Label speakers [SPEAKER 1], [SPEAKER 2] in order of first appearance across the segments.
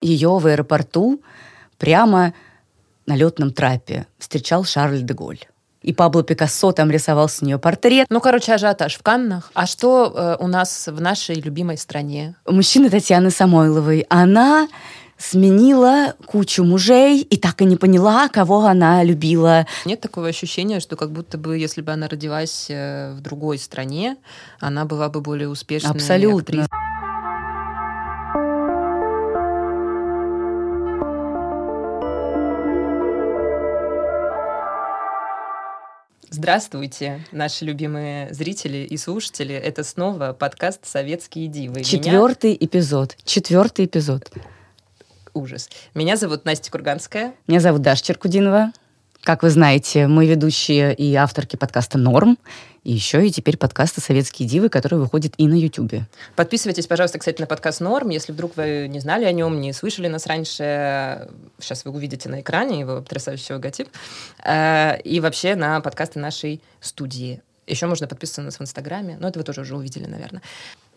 [SPEAKER 1] Ее в аэропорту прямо на летном трапе встречал Шарль де Голь. И Пабло Пикассо там рисовал с нее портрет.
[SPEAKER 2] Ну, короче, ажиотаж в Каннах. А что э, у нас в нашей любимой стране?
[SPEAKER 1] Мужчина Татьяны Самойловой. Она сменила кучу мужей и так и не поняла, кого она любила.
[SPEAKER 2] Нет такого ощущения, что как будто бы, если бы она родилась э, в другой стране, она была бы более успешной
[SPEAKER 1] Абсолютно.
[SPEAKER 2] актрисой. Здравствуйте, наши любимые зрители и слушатели. Это снова подкаст «Советские дивы».
[SPEAKER 1] Четвертый Меня... эпизод. Четвертый эпизод.
[SPEAKER 2] Ужас. Меня зовут Настя Курганская.
[SPEAKER 1] Меня зовут Даша Черкудинова. Как вы знаете, мы ведущие и авторки подкаста «Норм», и еще и теперь подкаста «Советские дивы», который выходит и на Ютубе.
[SPEAKER 2] Подписывайтесь, пожалуйста, кстати, на подкаст «Норм». Если вдруг вы не знали о нем, не слышали нас раньше, сейчас вы увидите на экране его потрясающий логотип. Э, и вообще на подкасты нашей студии. Еще можно подписываться на нас в Инстаграме, но это вы тоже уже увидели, наверное.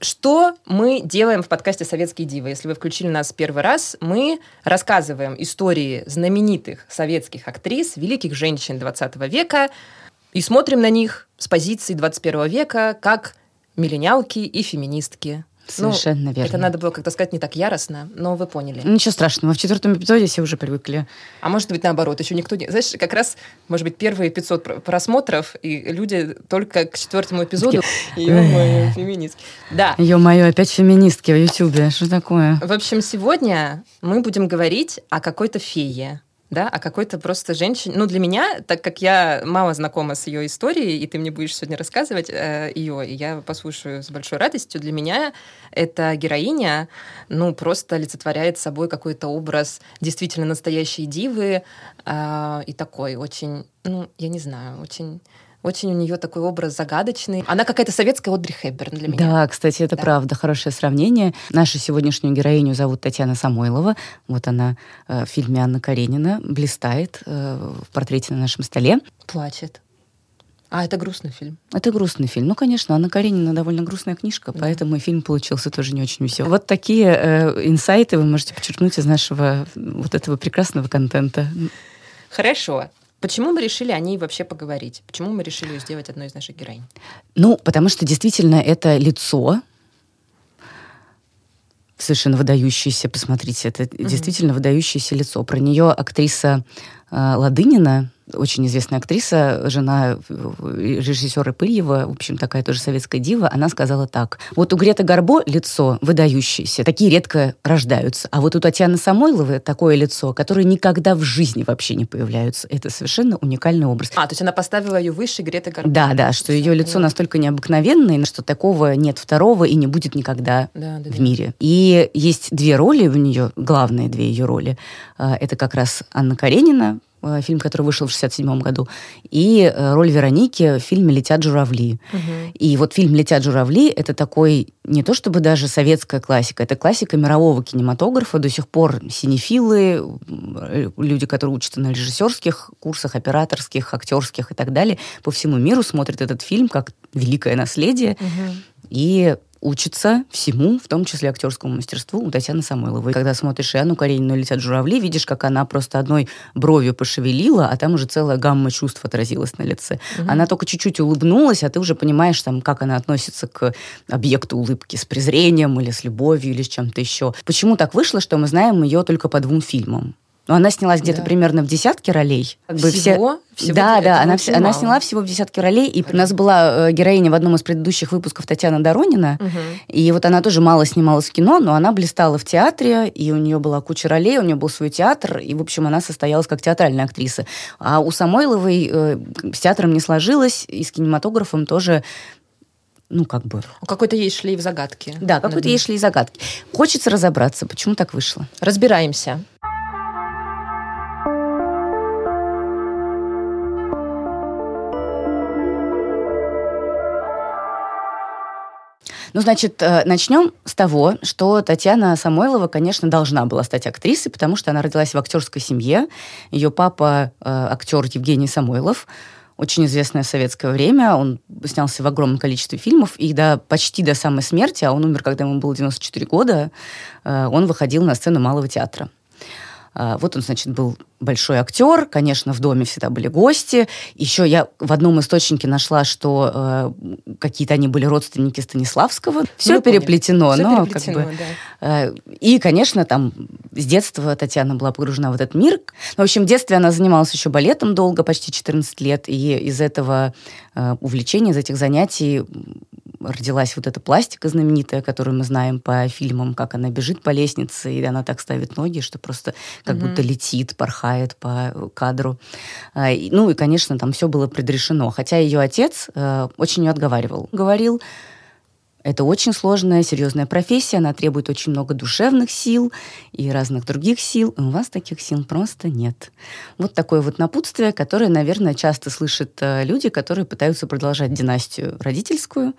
[SPEAKER 2] Что мы делаем в подкасте «Советские дивы»? Если вы включили нас первый раз, мы рассказываем истории знаменитых советских актрис, великих женщин 20 века, и смотрим на них с позиции 21 века как миллениалки и феминистки.
[SPEAKER 1] Совершенно
[SPEAKER 2] ну,
[SPEAKER 1] верно.
[SPEAKER 2] Это надо было как-то сказать не так яростно, но вы поняли.
[SPEAKER 1] Ничего страшного. В четвертом эпизоде все уже привыкли.
[SPEAKER 2] А может быть, наоборот, еще никто не... Знаешь, как раз, может быть, первые 500 просмотров, и люди только к четвертому эпизоду... Ё-моё, феминистки. Да.
[SPEAKER 1] Ё-моё, опять феминистки в Ютубе. Что такое?
[SPEAKER 2] В общем, сегодня мы будем говорить о какой-то фее да, а какой-то просто женщине. Ну, для меня, так как я мало знакома с ее историей, и ты мне будешь сегодня рассказывать э, ее, и я послушаю с большой радостью, для меня эта героиня, ну, просто олицетворяет собой какой-то образ действительно настоящей дивы э, и такой очень, ну, я не знаю, очень очень у нее такой образ загадочный. Она какая-то советская Одри Хепберн для меня.
[SPEAKER 1] Да, кстати, это да. правда, хорошее сравнение. Нашу сегодняшнюю героиню зовут Татьяна Самойлова. Вот она э, в фильме Анна Каренина блистает э, в портрете на нашем столе.
[SPEAKER 2] Плачет. А, это грустный фильм.
[SPEAKER 1] Это грустный фильм. Ну, конечно, Анна Каренина довольно грустная книжка, да. поэтому и фильм получился тоже не очень веселый. Вот такие э, инсайты вы можете подчеркнуть из нашего вот этого прекрасного контента.
[SPEAKER 2] Хорошо. Почему мы решили о ней вообще поговорить? Почему мы решили ее сделать одной из наших героинь?
[SPEAKER 1] Ну, потому что действительно это лицо, совершенно выдающееся, посмотрите, это mm-hmm. действительно выдающееся лицо. Про нее актриса Ладынина, очень известная актриса, жена режиссера Пыльева, в общем, такая тоже советская дива, она сказала так. Вот у Греты Гарбо лицо выдающееся, такие редко рождаются. А вот у Татьяны Самойловой такое лицо, которое никогда в жизни вообще не появляются. Это совершенно уникальный образ.
[SPEAKER 2] А, то есть она поставила ее выше Греты Гарбо.
[SPEAKER 1] Да, да, что ее лицо настолько необыкновенное, что такого нет второго и не будет никогда да, да, в да. мире. И есть две роли у нее, главные две ее роли. А, это как раз Анна Каренина, Э, фильм, который вышел в 67 году, и э, роль Вероники в фильме «Летят журавли». Угу. И вот фильм «Летят журавли» — это такой не то чтобы даже советская классика, это классика мирового кинематографа. До сих пор синефилы, люди, которые учатся на режиссерских курсах, операторских, актерских и так далее, по всему миру смотрят этот фильм как великое наследие. Угу. И учится всему, в том числе актерскому мастерству у Татьяны Самойловой. Когда смотришь Иоанну Каренину «Летят журавли», видишь, как она просто одной бровью пошевелила, а там уже целая гамма чувств отразилась на лице. Угу. Она только чуть-чуть улыбнулась, а ты уже понимаешь, там, как она относится к объекту улыбки, с презрением или с любовью, или с чем-то еще. Почему так вышло, что мы знаем ее только по двум фильмам? Но она снялась где-то да. примерно в десятке ролей.
[SPEAKER 2] Как бы всего?
[SPEAKER 1] Все... всего да, да, она, вся, она сняла всего в десятке ролей. И у нас была э, героиня в одном из предыдущих выпусков Татьяна Доронина. Угу. И вот она тоже мало снималась в кино, но она блистала в театре, и у нее была куча ролей, у нее был свой театр, и, в общем, она состоялась как театральная актриса. А у Самойловой э, с театром не сложилось, и с кинематографом тоже ну, как бы...
[SPEAKER 2] Какой-то есть шлейф загадки.
[SPEAKER 1] Да, какой-то есть шлейф загадки. Хочется разобраться, почему так вышло.
[SPEAKER 2] Разбираемся.
[SPEAKER 1] Ну, значит, э, начнем с того, что Татьяна Самойлова, конечно, должна была стать актрисой, потому что она родилась в актерской семье. Ее папа э, актер Евгений Самойлов очень известное в советское время. Он снялся в огромном количестве фильмов, и до, почти до самой смерти, а он умер, когда ему было 94 года, э, он выходил на сцену Малого театра. А, вот он, значит, был большой актер, конечно, в доме всегда были гости. Еще я в одном источнике нашла, что э, какие-то они были родственники Станиславского. Все ну, переплетено, Все но переплетено, как бы. Да. Э, и, конечно, там с детства Татьяна была погружена в этот мир. Ну, в общем, в детстве она занималась еще балетом долго, почти 14 лет, и из этого э, увлечения, из этих занятий родилась вот эта пластика знаменитая, которую мы знаем по фильмам, как она бежит по лестнице, и она так ставит ноги, что просто как mm-hmm. будто летит, порхает по кадру. А, ну и, конечно, там все было предрешено. Хотя ее отец э, очень ее отговаривал. Говорил, это очень сложная, серьезная профессия, она требует очень много душевных сил и разных других сил, и у вас таких сил просто нет. Вот такое вот напутствие, которое, наверное, часто слышат э, люди, которые пытаются продолжать династию родительскую.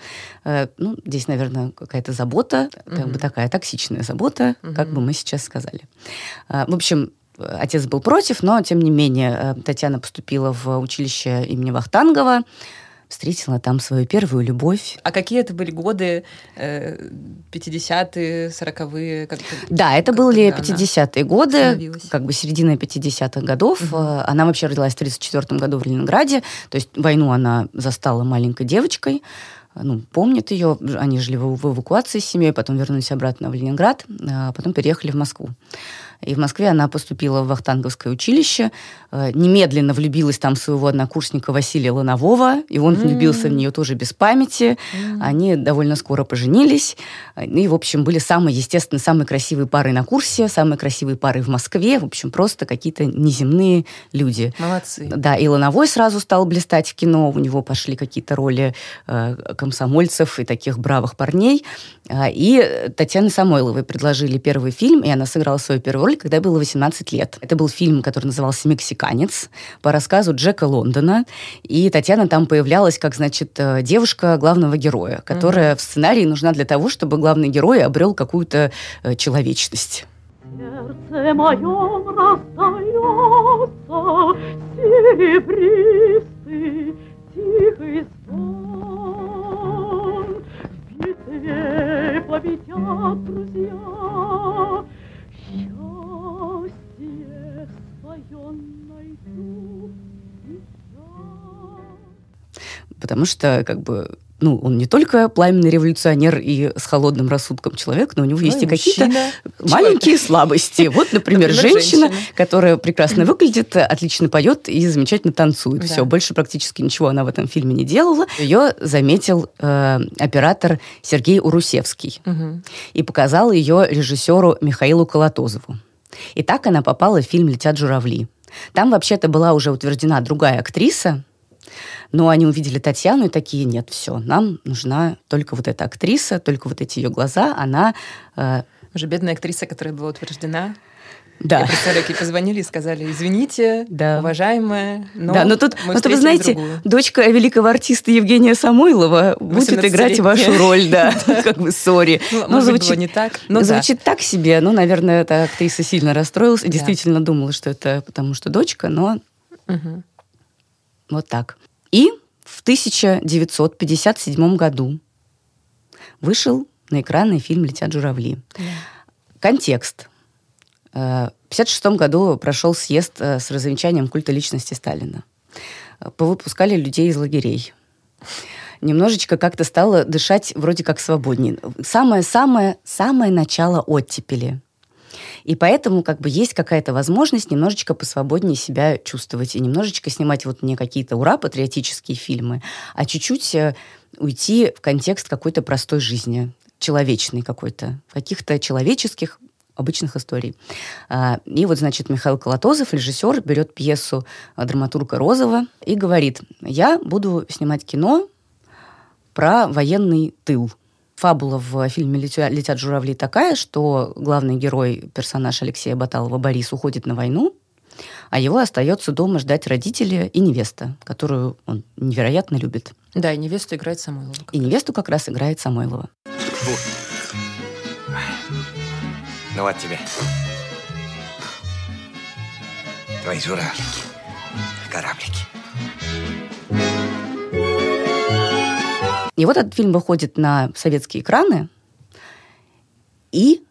[SPEAKER 1] Э, ну, здесь, наверное, какая-то забота, угу. как бы такая токсичная забота, угу. как бы мы сейчас сказали. Э, в общем, отец был против, но, тем не менее, Татьяна поступила в училище имени Вахтангова, встретила там свою первую любовь.
[SPEAKER 2] А какие это были годы? 50-е, 40-е? Как
[SPEAKER 1] да, это как были 50-е годы, как бы середина 50-х годов. Угу. Она вообще родилась в 1934 году в Ленинграде, то есть войну она застала маленькой девочкой ну, помнит ее. Они жили в эвакуации с семьей, потом вернулись обратно в Ленинград, а потом переехали в Москву. И в Москве она поступила в Вахтанговское училище, э, немедленно влюбилась там в своего однокурсника Василия Ланового, и он mm-hmm. влюбился в нее тоже без памяти. Mm-hmm. Они довольно скоро поженились. И, в общем, были самые, естественно, самые красивые пары на курсе, самые красивые пары в Москве. В общем, просто какие-то неземные люди.
[SPEAKER 2] Молодцы.
[SPEAKER 1] Да, и Лановой сразу стал блистать в кино. У него пошли какие-то роли э, комсомольцев и таких бравых парней. И Татьяне Самойловой предложили первый фильм, и она сыграла свою первую роль, когда было 18 лет. Это был фильм, который назывался «Мексиканец» по рассказу Джека Лондона. И Татьяна там появлялась как, значит, э, девушка главного героя, которая mm-hmm. в сценарии нужна для того, чтобы главный герой обрел какую-то э, человечность. Сердце моем раздается серебристый тихий звон битве победят друзья, Потому что, как бы, ну, он не только пламенный революционер и с холодным рассудком человек, но у него ну, есть и какие-то маленькие слабости. Вот, например, например женщина, женщина, которая прекрасно выглядит, отлично поет и замечательно танцует. Да. Все, больше практически ничего она в этом фильме не делала. Ее заметил э, оператор Сергей Урусевский угу. и показал ее режиссеру Михаилу Колотозову. И так она попала в фильм «Летят журавли». Там вообще-то была уже утверждена другая актриса, но они увидели Татьяну и такие, нет, все, нам нужна только вот эта актриса, только вот эти ее глаза, она...
[SPEAKER 2] Э... Уже бедная актриса, которая была утверждена.
[SPEAKER 1] Да.
[SPEAKER 2] Я представляю, ей позвонили и сказали, извините, да. уважаемая, но
[SPEAKER 1] Да, но тут, мы но вы знаете, другую. дочка великого артиста Евгения Самойлова будет играть вашу роль, да, как бы, сори.
[SPEAKER 2] Ну, ну звучит не так.
[SPEAKER 1] Звучит так себе, ну, наверное, эта актриса сильно расстроилась и действительно думала, что это потому что дочка, но вот так. И в 1957 году вышел на экраны фильм «Летят журавли». Контекст. Э, в 1956 году прошел съезд э, с развенчанием культа личности Сталина. Э, повыпускали людей из лагерей. Немножечко как-то стало дышать вроде как свободнее. Самое-самое-самое начало оттепели – и поэтому как бы есть какая-то возможность немножечко посвободнее себя чувствовать и немножечко снимать вот не какие-то ура патриотические фильмы, а чуть-чуть уйти в контекст какой-то простой жизни, человечной какой-то, каких-то человеческих обычных историй. А, и вот, значит, Михаил Колотозов, режиссер, берет пьесу э, драматурга Розова и говорит, я буду снимать кино про военный тыл – фабула в фильме «Летят журавли» такая, что главный герой, персонаж Алексея Баталова, Борис, уходит на войну, а его остается дома ждать родители и невеста, которую он невероятно любит.
[SPEAKER 2] Да, и невесту играет Самойлова.
[SPEAKER 1] И невесту как раз играет Самойлова. Фу.
[SPEAKER 3] Ну вот тебе. Твои журавлики. Кораблики.
[SPEAKER 1] И вот этот фильм выходит на советские экраны и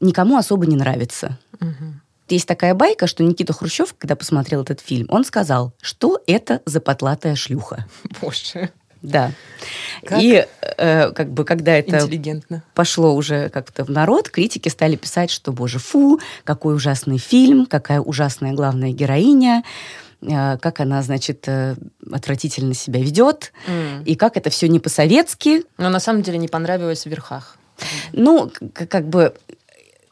[SPEAKER 1] никому особо не нравится. Угу. Есть такая байка, что Никита Хрущев, когда посмотрел этот фильм, он сказал, что это за потлатая шлюха.
[SPEAKER 2] Боже.
[SPEAKER 1] Да. Как? И э, как бы когда это пошло уже как-то в народ, критики стали писать, что, боже, фу, какой ужасный фильм, какая ужасная главная героиня, э, как она, значит, э, отвратительно себя ведет, mm. и как это все не по-советски.
[SPEAKER 2] Но на самом деле не понравилось в верхах.
[SPEAKER 1] Ну, как бы,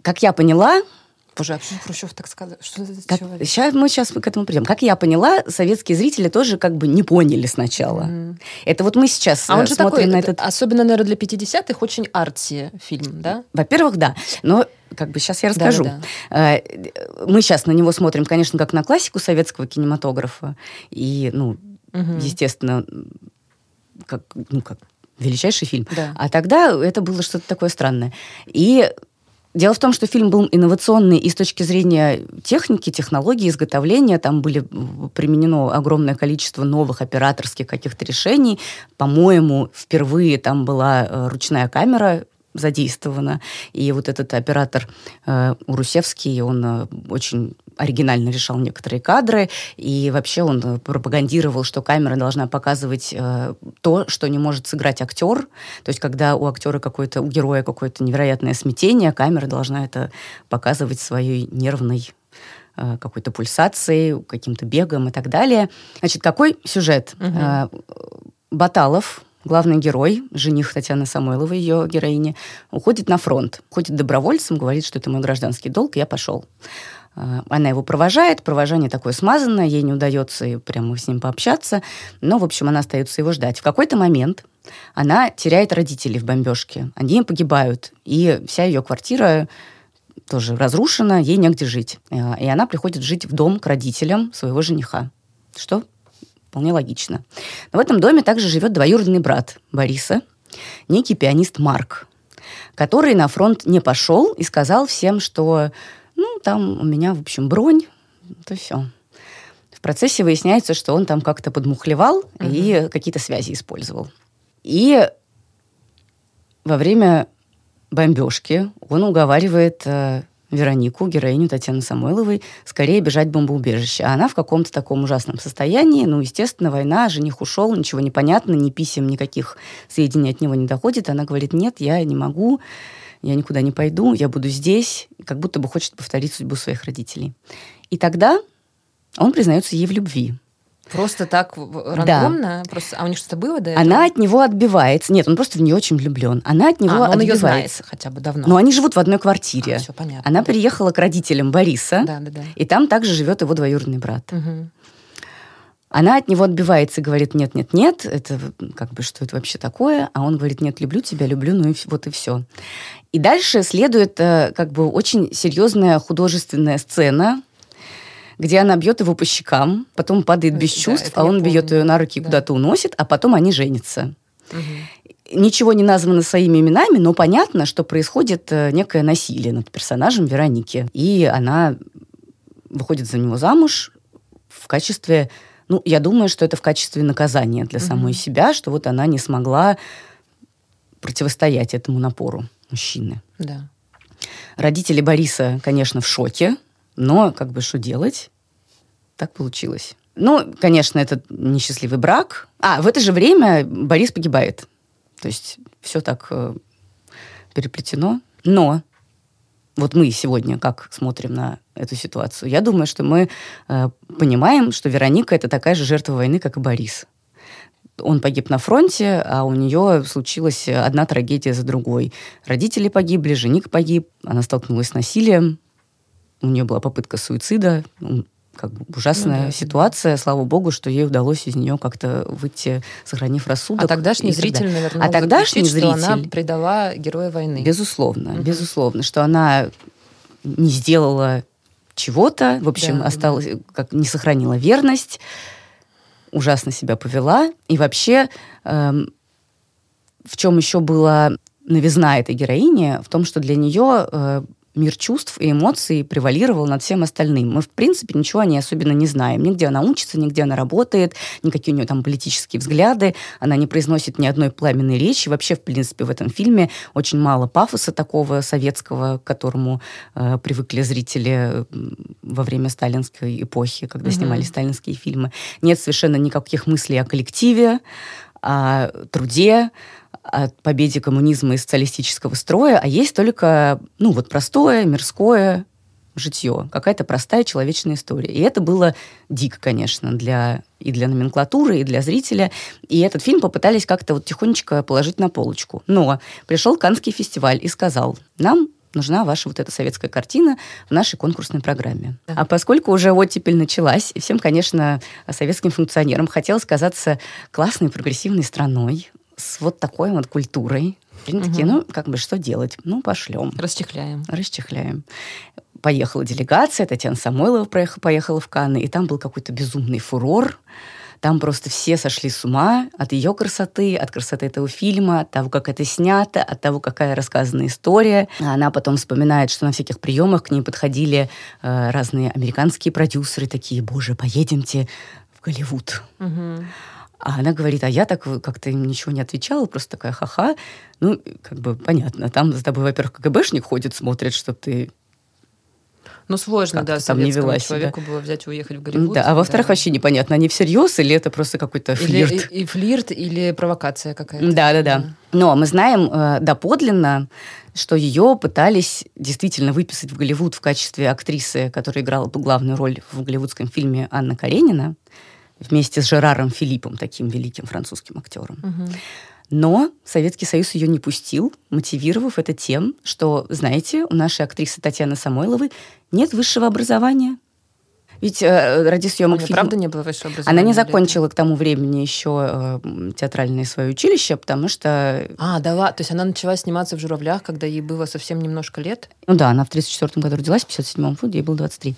[SPEAKER 1] как я поняла,
[SPEAKER 2] Боже, а почему Хрущев так сказал? Что это
[SPEAKER 1] как, человек? Сейчас мы сейчас к этому придем. Как я поняла, советские зрители тоже как бы не поняли сначала. Mm-hmm. Это вот мы сейчас
[SPEAKER 2] а он же смотрим такой, на этот... Особенно, наверное, для 50-х очень арти фильм, да?
[SPEAKER 1] Во-первых, да. Но как бы сейчас я расскажу. Да, да, да. Мы сейчас на него смотрим, конечно, как на классику советского кинематографа. И, ну, угу. естественно, как, ну, как величайший фильм. Да. А тогда это было что-то такое странное. И Дело в том, что фильм был инновационный и с точки зрения техники, технологии изготовления. Там были применено огромное количество новых операторских каких-то решений. По-моему, впервые там была э, ручная камера задействована. И вот этот оператор э, Урусевский, он э, очень оригинально решал некоторые кадры, и вообще он э, пропагандировал, что камера должна показывать э, то, что не может сыграть актер. То есть, когда у актера какое-то, у героя какое-то невероятное смятение, камера должна это показывать своей нервной э, какой-то пульсацией, каким-то бегом и так далее. Значит, какой сюжет? Угу. Баталов, главный герой, жених Татьяны Самойловой, ее героини, уходит на фронт, ходит добровольцем, говорит, что это мой гражданский долг, я пошел. А, она его провожает, провожание такое смазанное, ей не удается прямо с ним пообщаться, но, в общем, она остается его ждать. В какой-то момент она теряет родителей в бомбежке, они погибают, и вся ее квартира тоже разрушена, ей негде жить. А, и она приходит жить в дом к родителям своего жениха, что вполне логично. Но в этом доме также живет двоюродный брат Бориса, некий пианист Марк, который на фронт не пошел и сказал всем, что ну, там у меня, в общем, бронь, то все. В процессе выясняется, что он там как-то подмухлевал угу. и какие-то связи использовал. И во время бомбежки он уговаривает э, Веронику, героиню Татьяны Самойловой, скорее бежать в бомбоубежище. А она в каком-то таком ужасном состоянии. Ну, естественно, война, жених ушел, ничего не понятно, ни писем, никаких сведений от него не доходит. Она говорит, нет, я не могу я никуда не пойду, я буду здесь, как будто бы хочет повторить судьбу своих родителей. И тогда он признается ей в любви.
[SPEAKER 2] Просто так рандомно? Да. Просто, а у них что-то было до
[SPEAKER 1] этого? Она от него отбивается. Нет, он просто в нее очень влюблен. Она от него а, он отбивается. Ее знает
[SPEAKER 2] хотя бы давно.
[SPEAKER 1] Но они живут в одной квартире.
[SPEAKER 2] А, все понятно.
[SPEAKER 1] Она приехала к родителям Бориса.
[SPEAKER 2] Да, да, да.
[SPEAKER 1] И там также живет его двоюродный брат.
[SPEAKER 2] Угу.
[SPEAKER 1] Она от него отбивается и говорит, нет, нет, нет, это как бы что это вообще такое? А он говорит, нет, люблю тебя, люблю, ну и вот и все. И дальше следует э, как бы очень серьезная художественная сцена, где она бьет его по щекам, потом падает без чувств, да, а он бьет ее на руки да. куда-то уносит, а потом они женятся. Угу. Ничего не названо своими именами, но понятно, что происходит э, некое насилие над персонажем Вероники. И она выходит за него замуж в качестве ну, я думаю, что это в качестве наказания для самой mm-hmm. себя, что вот она не смогла противостоять этому напору мужчины.
[SPEAKER 2] Да.
[SPEAKER 1] Родители Бориса, конечно, в шоке, но как бы что делать? Так получилось. Ну, конечно, это несчастливый брак. А, в это же время Борис погибает. То есть все так э, переплетено. Но вот мы сегодня как смотрим на эту ситуацию? Я думаю, что мы э, понимаем, что Вероника это такая же жертва войны, как и Борис. Он погиб на фронте, а у нее случилась одна трагедия за другой. Родители погибли, жених погиб, она столкнулась с насилием, у нее была попытка суицида, как бы ужасная ну, да, ситуация. Да. Слава богу, что ей удалось из нее как-то выйти, сохранив рассудок.
[SPEAKER 2] А тогдашний зритель, наверное,
[SPEAKER 1] а тогдашний зритель,
[SPEAKER 2] что она предала героя войны.
[SPEAKER 1] Безусловно, угу. безусловно, что она не сделала чего-то, в общем, да, осталась, как не сохранила верность, ужасно себя повела. И вообще, эм, в чем еще была новизна этой героини, в том, что для нее э, мир чувств и эмоций превалировал над всем остальным. Мы, в принципе, ничего о ней особенно не знаем. Нигде она учится, нигде она работает, никакие у нее там политические взгляды, она не произносит ни одной пламенной речи. Вообще, в принципе, в этом фильме очень мало пафоса такого советского, к которому э, привыкли зрители во время сталинской эпохи, когда угу. снимали сталинские фильмы. Нет совершенно никаких мыслей о коллективе, о труде, о победе коммунизма и социалистического строя, а есть только, ну, вот простое, мирское житье, какая-то простая человечная история. И это было дико, конечно, для, и для номенклатуры, и для зрителя. И этот фильм попытались как-то вот тихонечко положить на полочку. Но пришел Каннский фестиваль и сказал, нам нужна ваша вот эта советская картина в нашей конкурсной программе. Да. А поскольку уже оттепель началась, и всем, конечно, советским функционерам хотелось казаться классной прогрессивной страной, с вот такой вот культурой. Они угу. такие, ну, как бы, что делать? Ну, пошлем.
[SPEAKER 2] Расчехляем.
[SPEAKER 1] Расчехляем. Поехала делегация, Татьяна Самойлова поехала в Канны, и там был какой-то безумный фурор. Там просто все сошли с ума от ее красоты, от красоты этого фильма, от того, как это снято, от того, какая рассказана история. Она потом вспоминает, что на всяких приемах к ней подходили э, разные американские продюсеры, такие, боже, поедемте в Голливуд. Угу. А она говорит, а я так как-то ничего не отвечала, просто такая ха-ха. Ну, как бы понятно, там за тобой, во-первых, КГБшник ходит, смотрит, что ты
[SPEAKER 2] ну, сложно, да, там не вела человеку себя. было взять и уехать в Голливуд.
[SPEAKER 1] Да, а во-вторых, да. вообще непонятно, они всерьез или это просто какой-то флирт?
[SPEAKER 2] Или, и, и флирт, или провокация какая-то.
[SPEAKER 1] Да, да, да. Но мы знаем э, доподлинно, что ее пытались действительно выписать в Голливуд в качестве актрисы, которая играла главную роль в голливудском фильме Анна Каренина вместе с Жераром Филиппом, таким великим французским актером. Угу. Но Советский Союз ее не пустил, мотивировав это тем, что, знаете, у нашей актрисы Татьяны Самойловой нет высшего образования. Ведь э, ради съемок
[SPEAKER 2] фильма... правда не было высшего образования?
[SPEAKER 1] Она не закончила к тому времени еще э, театральное свое училище, потому что...
[SPEAKER 2] А, да. То есть она начала сниматься в «Журавлях», когда ей было совсем немножко лет?
[SPEAKER 1] Ну да, она в 1934 году родилась, в 1957 году ей было 23.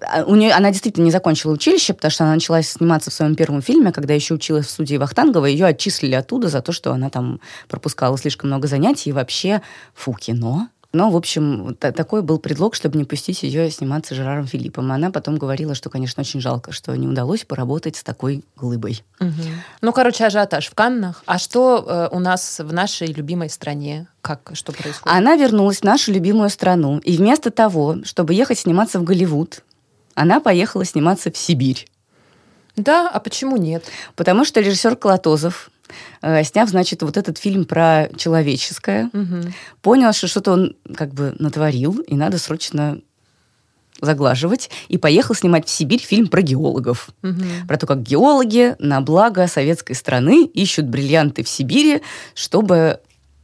[SPEAKER 1] А, у нее, она действительно не закончила училище, потому что она начала сниматься в своем первом фильме, когда еще училась в студии Вахтангова. Ее отчислили оттуда за то, что она там пропускала слишком много занятий и вообще фу, кино. Но, в общем, такой был предлог, чтобы не пустить ее сниматься с Жераром Филиппом. Она потом говорила, что, конечно, очень жалко, что не удалось поработать с такой глыбой.
[SPEAKER 2] Угу. Ну, короче, ажиотаж в Каннах. А что э, у нас в нашей любимой стране? Как, что происходит?
[SPEAKER 1] Она вернулась в нашу любимую страну. И вместо того, чтобы ехать сниматься в Голливуд, она поехала сниматься в Сибирь.
[SPEAKER 2] Да, а почему нет?
[SPEAKER 1] Потому что режиссер Колотозов, э, сняв, значит, вот этот фильм про человеческое, угу. понял, что что-то он как бы натворил, и надо срочно заглаживать, и поехал снимать в Сибирь фильм про геологов. Угу. Про то, как геологи на благо советской страны ищут бриллианты в Сибири, чтобы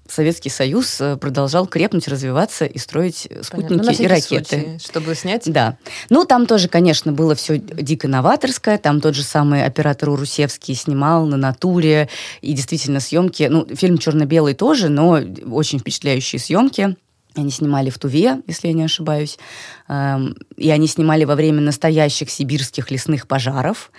[SPEAKER 1] Советский Союз э, продолжал крепнуть, развиваться и строить спутники ну, и ракеты.
[SPEAKER 2] Случай, чтобы снять?
[SPEAKER 1] Да. Ну, там тоже, конечно, было все дико новаторское. Там тот же самый оператор Урусевский снимал на натуре. И действительно съемки... Ну, фильм черно-белый тоже, но очень впечатляющие съемки. Они снимали в Туве, если я не ошибаюсь. Эм, и они снимали во время настоящих сибирских лесных пожаров.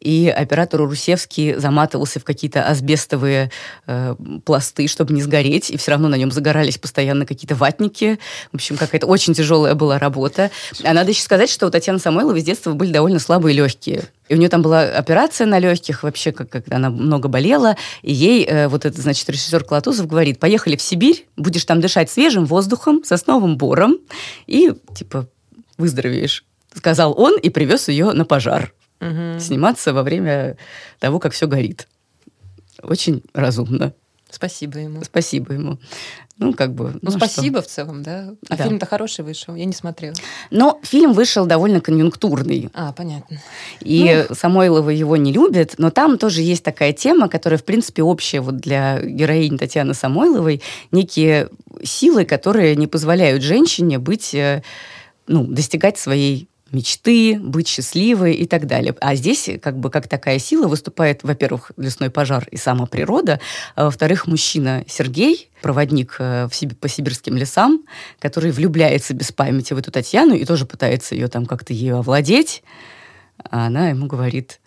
[SPEAKER 1] И оператор Русевский заматывался в какие-то асбестовые э, пласты, чтобы не сгореть. И все равно на нем загорались постоянно какие-то ватники. В общем, какая-то очень тяжелая была работа. А надо еще сказать, что у Татьяны Самойловой с детства были довольно слабые легкие. И у нее там была операция на легких, вообще, как, когда она много болела. И ей э, вот этот, значит, режиссер Колотузов говорит, поехали в Сибирь, будешь там дышать свежим воздухом, сосновым бором, и, типа, выздоровеешь. Сказал он и привез ее на пожар. Угу. Сниматься во время того, как все горит. Очень разумно.
[SPEAKER 2] Спасибо ему.
[SPEAKER 1] Спасибо ему. Ну, как бы...
[SPEAKER 2] Ну, ну спасибо что? в целом, да? А да. фильм-то хороший вышел, я не смотрела.
[SPEAKER 1] Но фильм вышел довольно конъюнктурный.
[SPEAKER 2] А, понятно.
[SPEAKER 1] И ну... Самойлова его не любит, но там тоже есть такая тема, которая, в принципе, общая вот для героини Татьяны Самойловой. Некие силы, которые не позволяют женщине быть э, ну, достигать своей мечты, быть счастливой и так далее. А здесь как бы как такая сила выступает, во-первых, лесной пожар и сама природа, а во-вторых, мужчина Сергей, проводник э, в Сиб... по сибирским лесам, который влюбляется без памяти в эту Татьяну и тоже пытается ее там как-то ее овладеть. А она ему говорит,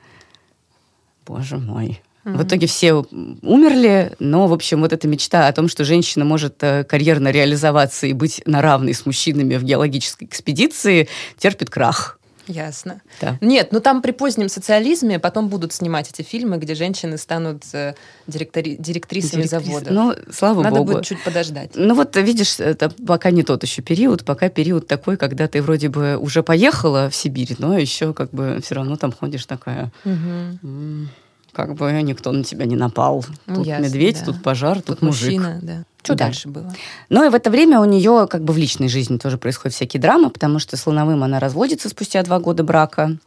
[SPEAKER 1] боже мой, В итоге все умерли, но, в общем, вот эта мечта о том, что женщина может э, карьерно реализоваться и быть на равной с мужчинами в геологической экспедиции, терпит крах.
[SPEAKER 2] Ясно.
[SPEAKER 1] Да.
[SPEAKER 2] Нет, ну там при позднем социализме потом будут снимать эти фильмы, где женщины станут э, директори- директрисами Директрис... завода.
[SPEAKER 1] Ну, слава
[SPEAKER 2] Надо
[SPEAKER 1] богу.
[SPEAKER 2] будет чуть подождать.
[SPEAKER 1] Ну вот, видишь, это пока не тот еще период, пока период такой, когда ты вроде бы уже поехала в Сибирь, но еще как бы все равно там ходишь такая...
[SPEAKER 2] Угу
[SPEAKER 1] как бы никто на тебя не напал. Ну, тут ясно, медведь, да. тут пожар, тут, тут мужик.
[SPEAKER 2] Мужчина, да. Что да. дальше было?
[SPEAKER 1] Ну и в это время у нее как бы в личной жизни тоже происходят всякие драмы, потому что с Луновым она разводится спустя два года брака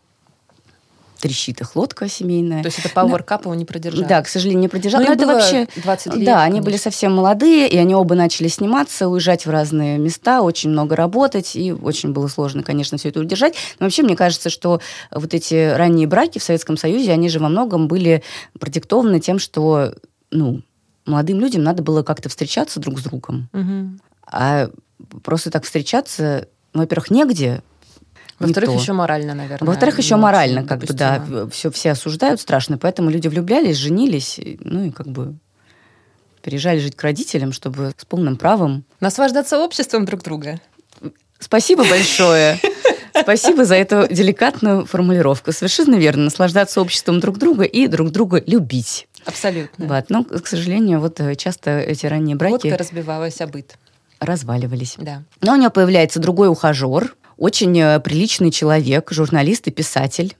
[SPEAKER 1] трещит их лодка семейная.
[SPEAKER 2] То есть это Power Cup его не продержал?
[SPEAKER 1] Да, к сожалению, не продержал. Но,
[SPEAKER 2] Но
[SPEAKER 1] это вообще...
[SPEAKER 2] 20 лет.
[SPEAKER 1] Да, они были совсем молодые, и они оба начали сниматься, уезжать в разные места, очень много работать, и очень было сложно, конечно, все это удержать. Но вообще, мне кажется, что вот эти ранние браки в Советском Союзе, они же во многом были продиктованы тем, что, ну, молодым людям надо было как-то встречаться друг с другом.
[SPEAKER 2] Угу.
[SPEAKER 1] А просто так встречаться, ну, во-первых, негде,
[SPEAKER 2] во-вторых, еще морально, наверное.
[SPEAKER 1] Во-вторых, еще морально, как бы, да, все, все осуждают страшно, поэтому люди влюблялись, женились, ну и как бы переезжали жить к родителям, чтобы с полным правом...
[SPEAKER 2] Наслаждаться обществом друг друга.
[SPEAKER 1] Спасибо большое. Спасибо за эту деликатную формулировку. Совершенно верно. Наслаждаться обществом друг друга и друг друга любить.
[SPEAKER 2] Абсолютно.
[SPEAKER 1] Вот. Но, к сожалению, вот э, часто эти ранние браки...
[SPEAKER 2] Лодка разбивалась о быт.
[SPEAKER 1] Разваливались.
[SPEAKER 2] Да.
[SPEAKER 1] Но у нее появляется другой ухажер, очень э, приличный человек, журналист и писатель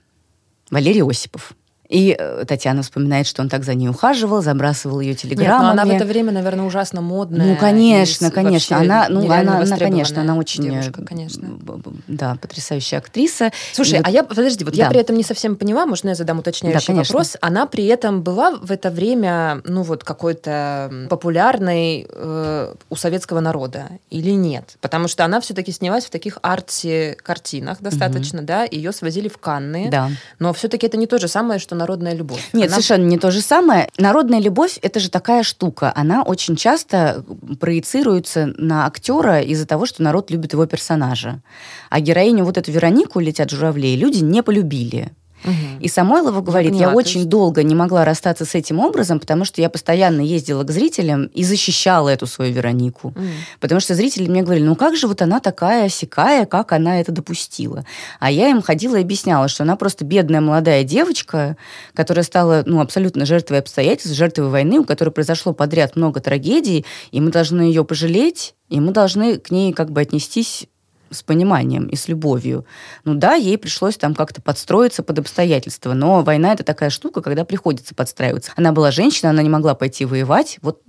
[SPEAKER 1] Валерий Осипов. И э, Татьяна вспоминает, что он так за ней ухаживал, забрасывал ее телеграммами. Нет,
[SPEAKER 2] но она в это время, наверное, ужасно модная.
[SPEAKER 1] Ну, конечно, конечно. Она, ну, она,
[SPEAKER 2] она,
[SPEAKER 1] конечно, она очень...
[SPEAKER 2] Э, девушка, конечно.
[SPEAKER 1] Да, потрясающая актриса.
[SPEAKER 2] Слушай, вот, а я, подожди, вот да. я при этом не совсем поняла, может, я задам уточняющий да, вопрос. Она при этом была в это время, ну, вот, какой-то популярной э, у советского народа или нет? Потому что она все-таки снялась в таких арти-картинах достаточно, угу. да, ее свозили в Канны.
[SPEAKER 1] Да.
[SPEAKER 2] Но все-таки это не то же самое, что народная любовь.
[SPEAKER 1] Нет,
[SPEAKER 2] она...
[SPEAKER 1] совершенно не то же самое. Народная любовь – это же такая штука. Она очень часто проецируется на актера из-за того, что народ любит его персонажа. А героиню вот эту Веронику «Летят журавли» люди не полюбили.
[SPEAKER 2] Угу.
[SPEAKER 1] И Самойлова говорит, я, поняла, я очень есть... долго не могла расстаться с этим образом, потому что я постоянно ездила к зрителям и защищала эту свою Веронику.
[SPEAKER 2] Угу.
[SPEAKER 1] Потому что зрители мне говорили, ну как же вот она такая сякая, как она это допустила. А я им ходила и объясняла, что она просто бедная молодая девочка, которая стала ну, абсолютно жертвой обстоятельств, жертвой войны, у которой произошло подряд много трагедий, и мы должны ее пожалеть, и мы должны к ней как бы отнестись с пониманием и с любовью. Ну да, ей пришлось там как-то подстроиться под обстоятельства, но война это такая штука, когда приходится подстраиваться. Она была женщина, она не могла пойти воевать, вот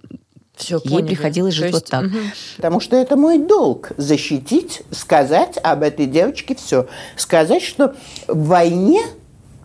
[SPEAKER 2] все,
[SPEAKER 1] ей
[SPEAKER 2] поняли.
[SPEAKER 1] приходилось жить
[SPEAKER 2] есть,
[SPEAKER 1] вот так.
[SPEAKER 2] Угу.
[SPEAKER 3] Потому что это мой долг защитить, сказать об этой девочке все. Сказать, что в войне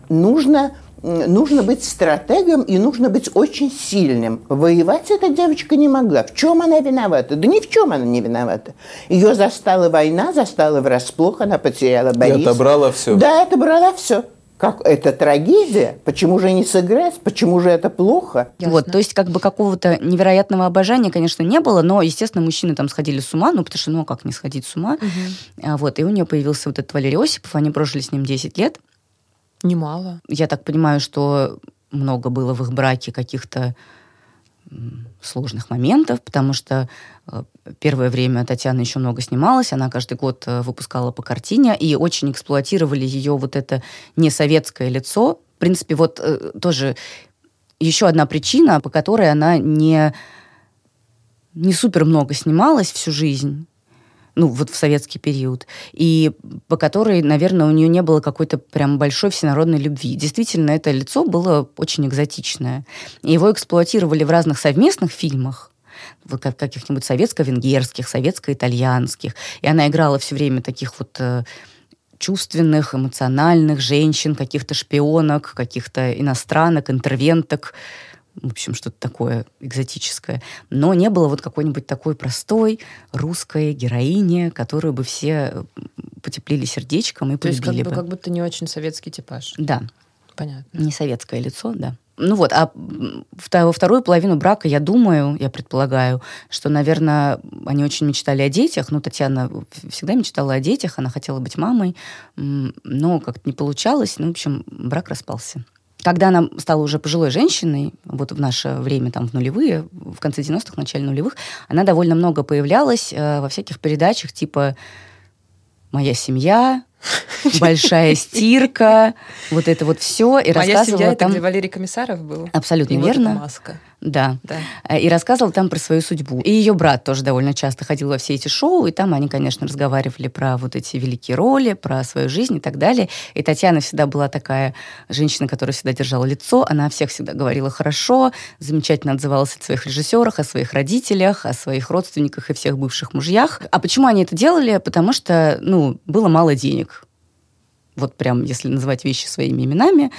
[SPEAKER 3] нужно нужно быть стратегом и нужно быть очень сильным. Воевать эта девочка не могла. В чем она виновата? Да ни в чем она не виновата. Ее застала война, застала врасплох, она потеряла Бориса.
[SPEAKER 4] И отобрала все.
[SPEAKER 3] Да, отобрала все. Как это трагедия? Почему же не сыграть? Почему же это плохо?
[SPEAKER 1] Ясно. Вот, то есть как бы какого-то невероятного обожания, конечно, не было, но, естественно, мужчины там сходили с ума, ну, потому что, ну, а как не сходить с ума?
[SPEAKER 2] Угу.
[SPEAKER 1] Вот, и у нее появился вот этот Валерий Осипов, они прожили с ним 10 лет.
[SPEAKER 2] Немало.
[SPEAKER 1] Я так понимаю, что много было в их браке каких-то сложных моментов, потому что э, первое время Татьяна еще много снималась, она каждый год э, выпускала по картине, и очень эксплуатировали ее вот это несоветское лицо. В принципе, вот э, тоже еще одна причина, по которой она не, не супер много снималась всю жизнь, ну, вот в советский период, и по которой, наверное, у нее не было какой-то прям большой всенародной любви. Действительно, это лицо было очень экзотичное. Его эксплуатировали в разных совместных фильмах, каких-нибудь советско-венгерских, советско-итальянских. И она играла все время таких вот э, чувственных, эмоциональных женщин, каких-то шпионок, каких-то иностранок, интервенток, в общем, что-то такое экзотическое. Но не было вот какой-нибудь такой простой русской героини, которую бы все потеплили сердечком и
[SPEAKER 2] То есть
[SPEAKER 1] полюбили
[SPEAKER 2] как,
[SPEAKER 1] бы.
[SPEAKER 2] как будто не очень советский типаж.
[SPEAKER 1] Да.
[SPEAKER 2] Понятно.
[SPEAKER 1] Не советское лицо, да. Ну вот, а во вторую половину брака, я думаю, я предполагаю, что, наверное, они очень мечтали о детях. Ну, Татьяна всегда мечтала о детях, она хотела быть мамой, но как-то не получалось. Ну, в общем, брак распался. Когда она стала уже пожилой женщиной, вот в наше время, там, в нулевые, в конце 90-х, начале нулевых, она довольно много появлялась э, во всяких передачах типа «Моя семья», большая стирка, вот это вот все.
[SPEAKER 2] И Моя рассказывала семья, там... это где Валерий Комиссаров был?
[SPEAKER 1] Абсолютно и верно.
[SPEAKER 2] Вот маска.
[SPEAKER 1] Да. да. Э, и рассказывал там про свою судьбу. И ее брат тоже довольно часто ходил во все эти шоу, и там они, конечно, разговаривали про вот эти великие роли, про свою жизнь и так далее. И Татьяна всегда была такая женщина, которая всегда держала лицо, она всех всегда говорила хорошо, замечательно отзывалась о своих режиссерах, о своих родителях, о своих родственниках и всех бывших мужьях. А почему они это делали? Потому что, ну, было мало денег вот прям, если называть вещи своими именами,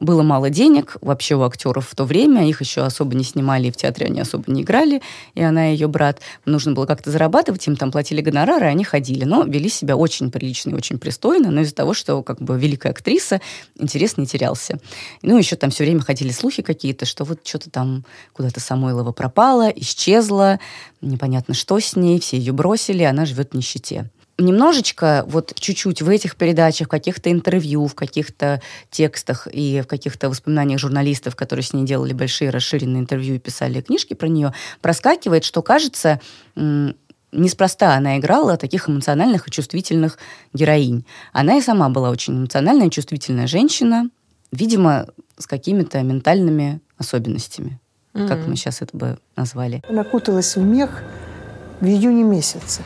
[SPEAKER 1] было мало денег вообще у актеров в то время, их еще особо не снимали, и в театре они особо не играли, и она и ее брат. Нужно было как-то зарабатывать, им там платили гонорары, они ходили, но вели себя очень прилично и очень пристойно, но из-за того, что как бы великая актриса, интерес не терялся. Ну, еще там все время ходили слухи какие-то, что вот что-то там куда-то Самойлова пропала, исчезла, непонятно что с ней, все ее бросили, она живет в нищете немножечко, вот чуть-чуть в этих передачах, в каких-то интервью, в каких-то текстах и в каких-то воспоминаниях журналистов, которые с ней делали большие расширенные интервью и писали книжки про нее, проскакивает, что кажется, неспроста она играла таких эмоциональных и чувствительных героинь. Она и сама была очень эмоциональная и чувствительная женщина, видимо, с какими-то ментальными особенностями, mm-hmm. как мы сейчас это бы назвали.
[SPEAKER 4] Она куталась в мех в июне месяце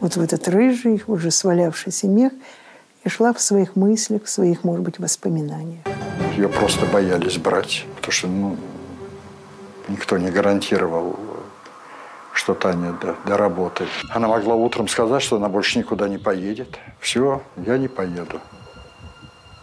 [SPEAKER 4] вот в этот рыжий, уже свалявшийся мех, и шла в своих мыслях, в своих, может быть, воспоминаниях.
[SPEAKER 5] Ее просто боялись брать, потому что ну, никто не гарантировал, что Таня доработает. Она могла утром сказать, что она больше никуда не поедет. Все, я не поеду.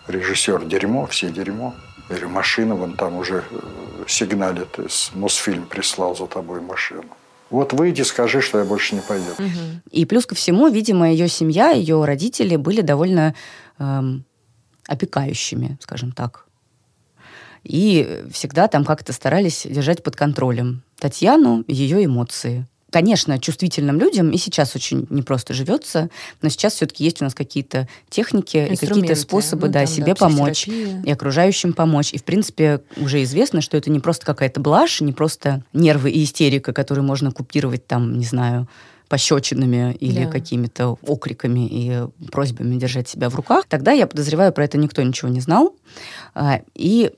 [SPEAKER 5] Режиссер дерьмо, все дерьмо. Говорю, машина вон там уже э, сигналит, Мосфильм прислал за тобой машину. Вот выйди, скажи, что я больше не пойду.
[SPEAKER 1] Угу. И плюс ко всему, видимо, ее семья, ее родители были довольно эм, опекающими, скажем так. И всегда там как-то старались держать под контролем Татьяну, ее эмоции. Конечно, чувствительным людям и сейчас очень непросто живется, но сейчас все-таки есть у нас какие-то техники и какие-то способы ну, да, там, себе да, помочь и окружающим помочь. И, в принципе, уже известно, что это не просто какая-то блажь, не просто нервы и истерика, которые можно купировать там, не знаю, пощечинами или да. какими-то окриками и просьбами держать себя в руках. Тогда, я подозреваю, про это никто ничего не знал. А, и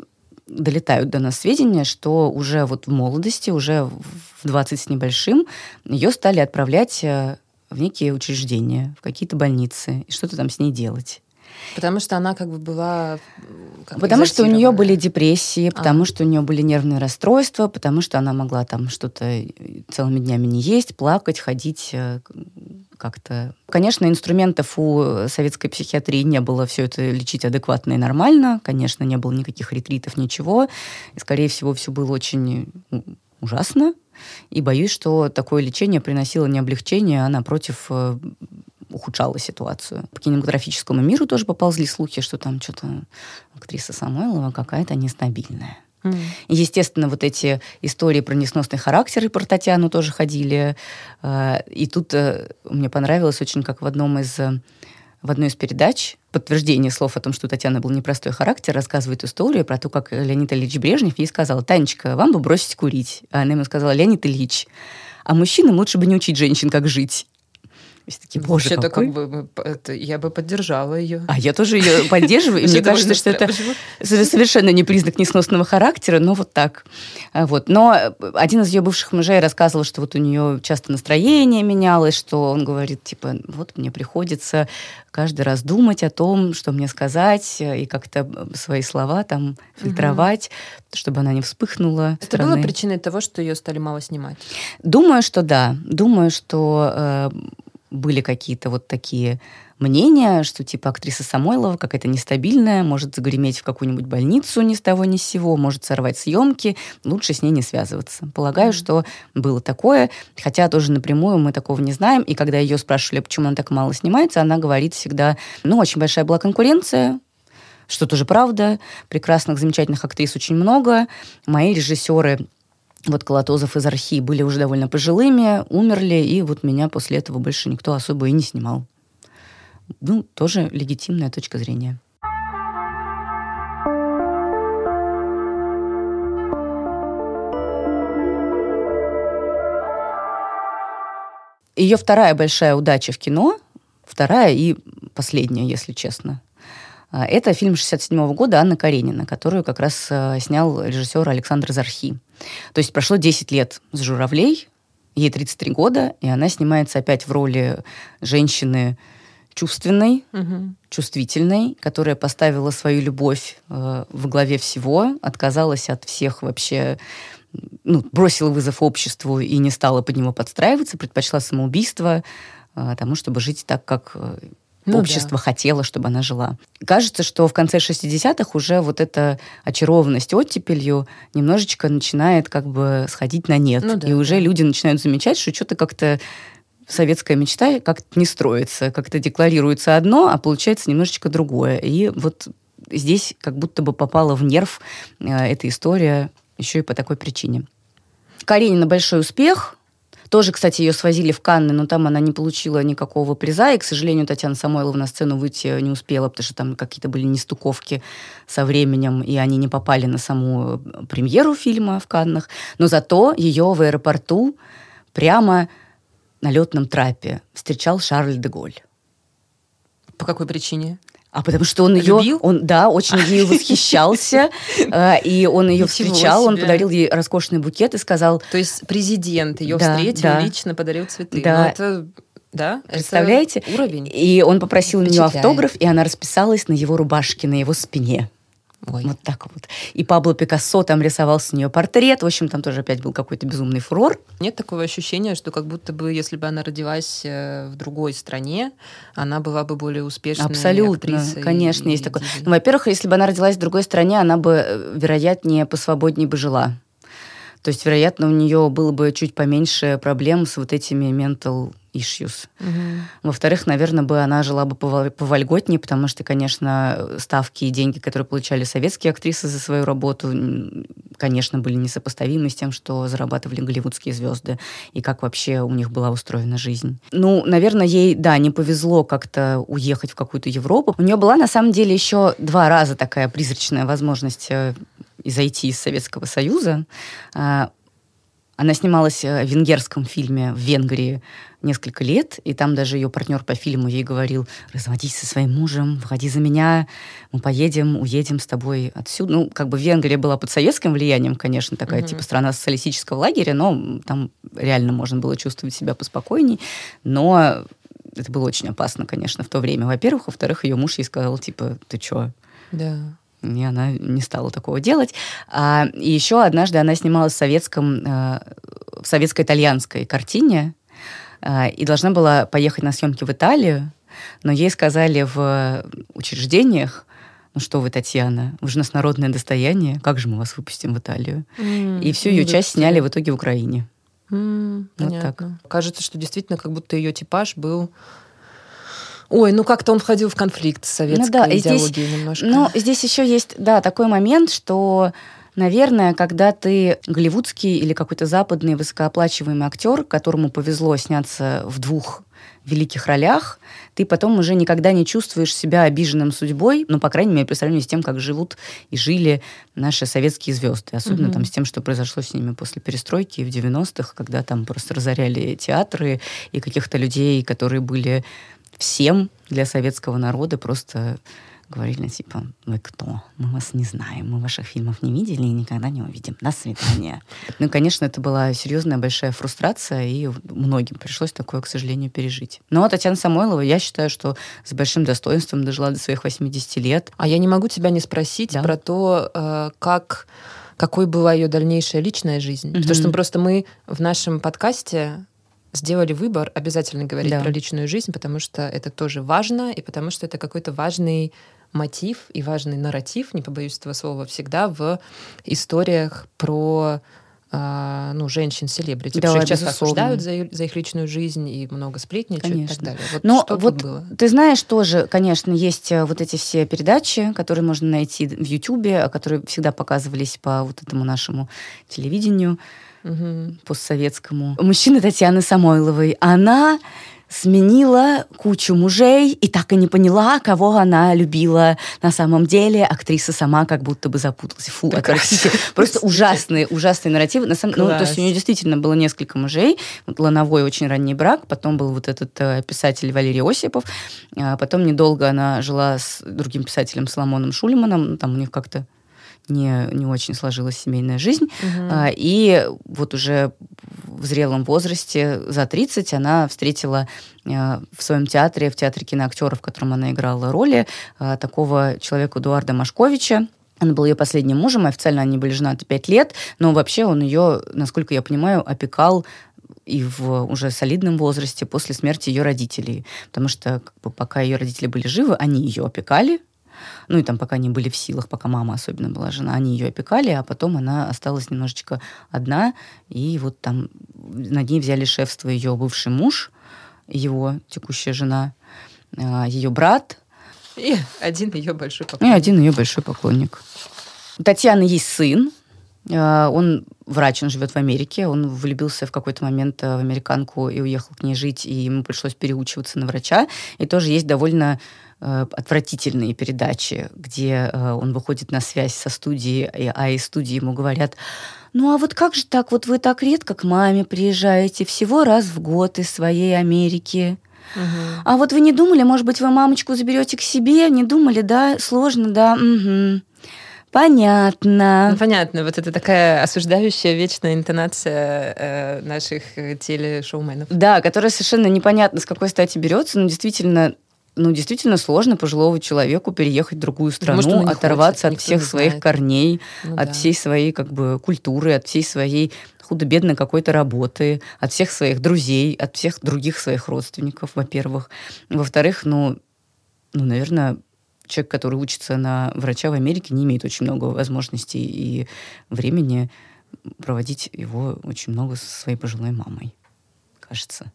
[SPEAKER 1] долетают до нас сведения, что уже вот в молодости, уже в 20 с небольшим, ее стали отправлять э, в некие учреждения, в какие-то больницы, и что-то там с ней делать.
[SPEAKER 2] Потому что она как бы была...
[SPEAKER 1] Как потому что у нее были депрессии, потому а. что у нее были нервные расстройства, потому что она могла там что-то целыми днями не есть, плакать, ходить э, как-то... Конечно, инструментов у советской психиатрии не было все это лечить адекватно и нормально. Конечно, не было никаких ретритов, ничего. И, скорее всего, все было очень ужасно. И боюсь, что такое лечение приносило не облегчение, а, напротив, э, ухудшало ситуацию. По кинематографическому миру тоже поползли слухи, что там что-то актриса Самойлова какая-то нестабильная. Mm. естественно, вот эти истории про несносный характер и про Татьяну тоже ходили. А, и тут э, мне понравилось очень, как в одном из в одной из передач подтверждение слов о том, что у Татьяны был непростой характер, рассказывает историю про то, как Леонид Ильич Брежнев ей сказал, «Танечка, вам бы бросить курить». А она ему сказала, «Леонид Ильич, а мужчинам лучше бы не учить женщин, как жить».
[SPEAKER 2] Все такие, боже, Вообще-то какой? как бы это, я бы поддержала ее.
[SPEAKER 1] А я тоже ее поддерживаю. И мне кажется, что это совершенно не признак несносного характера, но вот так. А, вот. Но один из ее бывших мужей рассказывал, что вот у нее часто настроение менялось, что он говорит, типа, вот мне приходится каждый раз думать о том, что мне сказать, и как-то свои слова там фильтровать, угу. чтобы она не вспыхнула.
[SPEAKER 2] Это стороны. было причиной того, что ее стали мало снимать?
[SPEAKER 1] Думаю, что да. Думаю, что э, были какие-то вот такие мнения, что типа актриса Самойлова какая-то нестабильная, может загреметь в какую-нибудь больницу ни с того ни с сего, может сорвать съемки, лучше с ней не связываться. Полагаю, что было такое, хотя тоже напрямую мы такого не знаем, и когда ее спрашивали, почему она так мало снимается, она говорит всегда, ну, очень большая была конкуренция, что тоже правда, прекрасных, замечательных актрис очень много, мои режиссеры вот Колотозов из архи были уже довольно пожилыми, умерли, и вот меня после этого больше никто особо и не снимал. Ну, тоже легитимная точка зрения. Ее вторая большая удача в кино, вторая и последняя, если честно, а, это фильм 67 года Анна Каренина, которую как раз а, снял режиссер Александр Зархи. То есть прошло 10 лет с «Журавлей», ей 33 года, и она снимается опять в роли женщины чувственной, угу. чувствительной, которая поставила свою любовь э, в главе всего, отказалась от всех вообще ну, бросила вызов обществу и не стала под него подстраиваться, предпочла самоубийство э, тому, чтобы жить так, как э, ну, общество да. хотело, чтобы она жила. Кажется, что в конце 60-х уже вот эта очарованность оттепелью немножечко начинает как бы сходить на нет. Ну, да, и уже люди начинают замечать, что что-то как-то советская мечта как-то не строится, как-то декларируется одно, а получается немножечко другое. И вот здесь как будто бы попала в нерв э, эта история еще и по такой причине. Каренина большой успех, тоже, кстати, ее свозили в Канны, но там она не получила никакого приза. И, к сожалению, Татьяна Самойлова на сцену выйти не успела, потому что там какие-то были нестуковки со временем, и они не попали на саму премьеру фильма в Каннах. Но зато ее в аэропорту прямо на летном трапе встречал Шарль де Голь.
[SPEAKER 2] По какой причине?
[SPEAKER 1] А потому что он ее, Любил? он, да, очень ею восхищался, э, и он ее встречал, он подарил ей роскошный букет и сказал...
[SPEAKER 2] То есть президент ее встретил, лично подарил цветы. Да. Ну, это да?
[SPEAKER 1] Представляете?
[SPEAKER 2] Уровень.
[SPEAKER 1] И он попросил у нее автограф, и она расписалась на его рубашке, на его спине. Ой. Вот так вот. И Пабло Пикассо там рисовал с нее портрет. В общем, там тоже опять был какой-то безумный фурор.
[SPEAKER 2] Нет такого ощущения, что как будто бы, если бы она родилась э, в другой стране, она была бы более успешной
[SPEAKER 1] Абсолютно, конечно, и, есть и такое. Ну, во-первых, если бы она родилась в другой стране, она бы, э, вероятнее, посвободнее бы жила. То есть, вероятно, у нее было бы чуть поменьше проблем с вот этими ментал issues. Угу. Во-вторых, наверное, бы она жила бы повольготнее, потому что, конечно, ставки и деньги, которые получали советские актрисы за свою работу, конечно, были несопоставимы с тем, что зарабатывали голливудские звезды и как вообще у них была устроена жизнь. Ну, наверное, ей, да, не повезло как-то уехать в какую-то Европу. У нее была, на самом деле, еще два раза такая призрачная возможность э, зайти из Советского Союза. Она снималась э, в венгерском фильме в Венгрии несколько лет, и там даже ее партнер по фильму ей говорил, разводись со своим мужем, выходи за меня, мы поедем, уедем с тобой отсюда. Ну, как бы Венгрия была под советским влиянием, конечно, такая угу. типа страна социалистического лагеря, но там реально можно было чувствовать себя поспокойней, но это было очень опасно, конечно, в то время. Во-первых, во-вторых, ее муж ей сказал, типа, ты чё?
[SPEAKER 2] Да
[SPEAKER 1] и она не стала такого делать. А, и еще однажды она снималась в советском, э, в советско-итальянской картине э, и должна была поехать на съемки в Италию, но ей сказали в учреждениях, ну что вы, Татьяна, вы же у нас народное достояние, как же мы вас выпустим в Италию? Mm, и всю ее ну, часть сняли в итоге в Украине.
[SPEAKER 2] Mm, вот понятно. так. Кажется, что действительно как будто ее типаж был Ой, ну как-то он входил в конфликт с советской ну, да, идеологией здесь, немножко.
[SPEAKER 1] Ну, здесь еще есть, да, такой момент, что Наверное, когда ты голливудский или какой-то западный высокооплачиваемый актер, которому повезло сняться в двух великих ролях, ты потом уже никогда не чувствуешь себя обиженным судьбой, ну, по крайней мере, по сравнению с тем, как живут и жили наши советские звезды. Особенно mm-hmm. там с тем, что произошло с ними после перестройки в 90-х, когда там просто разоряли театры и каких-то людей, которые были всем для советского народа просто говорили, типа, вы кто? Мы вас не знаем, мы ваших фильмов не видели и никогда не увидим. До свидания. Ну, конечно, это была серьезная большая фрустрация, и многим пришлось такое, к сожалению, пережить. Но Татьяна Самойлова, я считаю, что с большим достоинством дожила до своих 80 лет.
[SPEAKER 2] А я не могу тебя не спросить да? про то, э, как какой была ее дальнейшая личная жизнь. Mm-hmm. Потому что просто мы в нашем подкасте сделали выбор обязательно говорить да. про личную жизнь, потому что это тоже важно, и потому что это какой-то важный мотив и важный нарратив, не побоюсь этого слова, всегда в историях про а, ну, женщин-селебрити. Да, их часто осуждают за, за их личную жизнь и много сплетничают конечно. и так далее.
[SPEAKER 1] Вот Но что вот было? ты знаешь, тоже, конечно, есть э, вот эти все передачи, которые можно найти в Ютубе, которые всегда показывались по вот этому нашему телевидению угу. постсоветскому. Мужчина Татьяны Самойловой. Она сменила кучу мужей и так и не поняла, кого она любила на самом деле. Актриса сама как будто бы запуталась. Фу, отвратительно. Просто ужасные, ужасные нарративы. На самом, ну, то есть у нее действительно было несколько мужей. Вот Лановой очень ранний брак, потом был вот этот э, писатель Валерий Осипов, а потом недолго она жила с другим писателем Соломоном Шульманом, там у них как-то не, не очень сложилась семейная жизнь. Угу. А, и вот уже в зрелом возрасте, за 30, она встретила а, в своем театре, в театре киноактеров, в котором она играла роли, а, такого человека Эдуарда Машковича, он был ее последним мужем, официально они были женаты пять лет, но вообще он ее, насколько я понимаю, опекал и в уже солидном возрасте после смерти ее родителей. Потому что как бы, пока ее родители были живы, они ее опекали, ну и там пока они были в силах, пока мама особенно была жена, они ее опекали, а потом она осталась немножечко одна, и вот там над ней взяли шефство ее бывший муж, его текущая жена, а, ее брат.
[SPEAKER 2] И один ее большой поклонник.
[SPEAKER 1] И один ее большой поклонник. У Татьяны есть сын, а, он врач, он живет в Америке, он влюбился в какой-то момент в американку и уехал к ней жить, и ему пришлось переучиваться на врача. И тоже есть довольно отвратительные передачи, где э, он выходит на связь со студией, а из студии ему говорят, ну а вот как же так, вот вы так редко к маме приезжаете, всего раз в год из своей Америки. Угу. А вот вы не думали, может быть, вы мамочку заберете к себе? Не думали, да? Сложно, да? Угу. Понятно.
[SPEAKER 2] Ну, понятно. Вот это такая осуждающая вечная интонация э, наших телешоуменов.
[SPEAKER 1] Да, которая совершенно непонятно с какой стати берется, но действительно ну, действительно сложно пожилому человеку переехать в другую страну, Может, оторваться хочет, от всех своих корней, ну, от да. всей своей как бы культуры, от всей своей худо-бедно какой-то работы, от всех своих друзей, от всех других своих родственников, во-первых. Во-вторых, ну, ну, наверное, человек, который учится на врача в Америке, не имеет очень много возможностей и времени проводить его очень много со своей пожилой мамой, кажется.